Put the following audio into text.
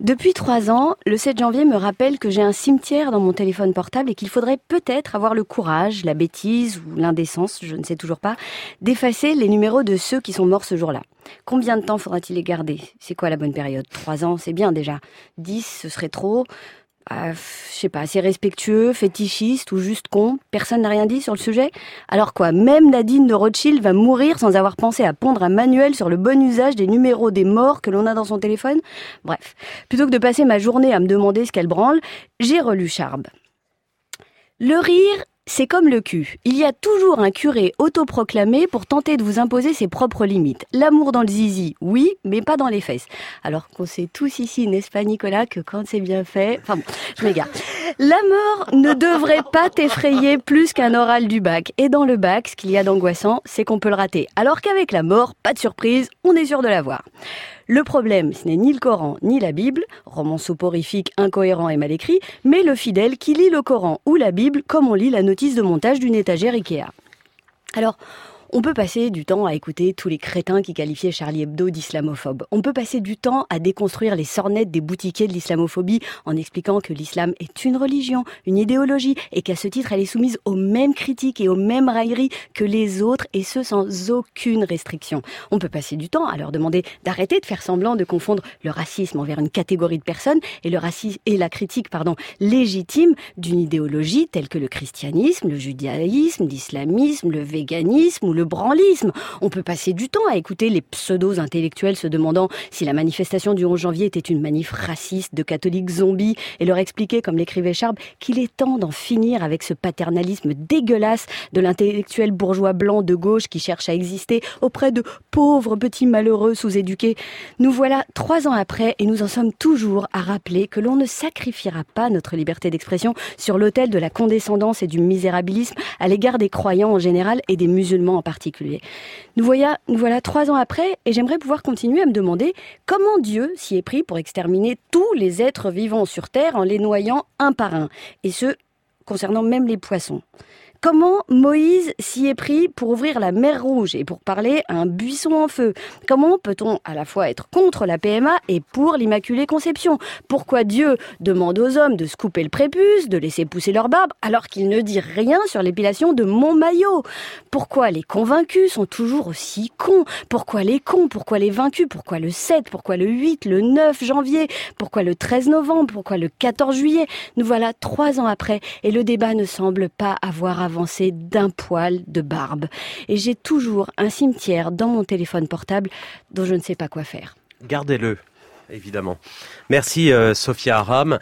Depuis trois ans, le 7 janvier me rappelle que j'ai un cimetière dans mon téléphone portable et qu'il faudrait peut-être avoir le courage, la bêtise ou l'indécence, je ne sais toujours pas, d'effacer les numéros de ceux qui sont morts ce jour-là. Combien de temps faudra-t-il les garder? C'est quoi la bonne période? Trois ans, c'est bien déjà. Dix, ce serait trop. Ah, je sais pas, c'est respectueux, fétichiste ou juste con. Personne n'a rien dit sur le sujet. Alors quoi, même Nadine de Rothschild va mourir sans avoir pensé à pondre un manuel sur le bon usage des numéros des morts que l'on a dans son téléphone? Bref, plutôt que de passer ma journée à me demander ce qu'elle branle, j'ai relu Charb. Le rire c'est comme le cul. Il y a toujours un curé autoproclamé pour tenter de vous imposer ses propres limites. L'amour dans le zizi, oui, mais pas dans les fesses. Alors qu'on sait tous ici, n'est-ce pas Nicolas, que quand c'est bien fait... Enfin bon, je m'égare. La mort ne devrait pas t'effrayer plus qu'un oral du bac. Et dans le bac, ce qu'il y a d'angoissant, c'est qu'on peut le rater. Alors qu'avec la mort, pas de surprise, on est sûr de l'avoir. Le problème, ce n'est ni le Coran ni la Bible, roman soporifique, incohérent et mal écrit, mais le fidèle qui lit le Coran ou la Bible comme on lit la notice de montage d'une étagère Ikea. Alors, on peut passer du temps à écouter tous les crétins qui qualifiaient Charlie Hebdo d'islamophobe. On peut passer du temps à déconstruire les sornettes des boutiquiers de l'islamophobie en expliquant que l'islam est une religion, une idéologie, et qu'à ce titre, elle est soumise aux mêmes critiques et aux mêmes railleries que les autres, et ce sans aucune restriction. On peut passer du temps à leur demander d'arrêter de faire semblant de confondre le racisme envers une catégorie de personnes et la critique, pardon, légitime d'une idéologie telle que le christianisme, le judaïsme, l'islamisme, le véganisme ou le le branlisme. On peut passer du temps à écouter les pseudos intellectuels se demandant si la manifestation du 11 janvier était une manif raciste de catholiques zombies et leur expliquer, comme l'écrivait Charb, qu'il est temps d'en finir avec ce paternalisme dégueulasse de l'intellectuel bourgeois blanc de gauche qui cherche à exister auprès de pauvres petits malheureux sous-éduqués. Nous voilà trois ans après et nous en sommes toujours à rappeler que l'on ne sacrifiera pas notre liberté d'expression sur l'autel de la condescendance et du misérabilisme à l'égard des croyants en général et des musulmans en particulier nous voilà trois ans après et j'aimerais pouvoir continuer à me demander comment Dieu s'y est pris pour exterminer tous les êtres vivants sur Terre en les noyant un par un, et ce, concernant même les poissons. Comment Moïse s'y est pris pour ouvrir la mer Rouge et pour parler à un buisson en feu? Comment peut-on à la fois être contre la PMA et pour l'Immaculée Conception? Pourquoi Dieu demande aux hommes de se couper le prépuce, de laisser pousser leur barbe, alors qu'il ne dit rien sur l'épilation de mon maillot? Pourquoi les convaincus sont toujours aussi cons? Pourquoi les cons? Pourquoi les vaincus? Pourquoi le 7 Pourquoi le 8 Le 9 janvier? Pourquoi le 13 novembre? Pourquoi le 14 juillet? Nous voilà trois ans après et le débat ne semble pas avoir d'un poil de barbe. Et j'ai toujours un cimetière dans mon téléphone portable dont je ne sais pas quoi faire. Gardez-le évidemment. Merci euh, Sophia Aram.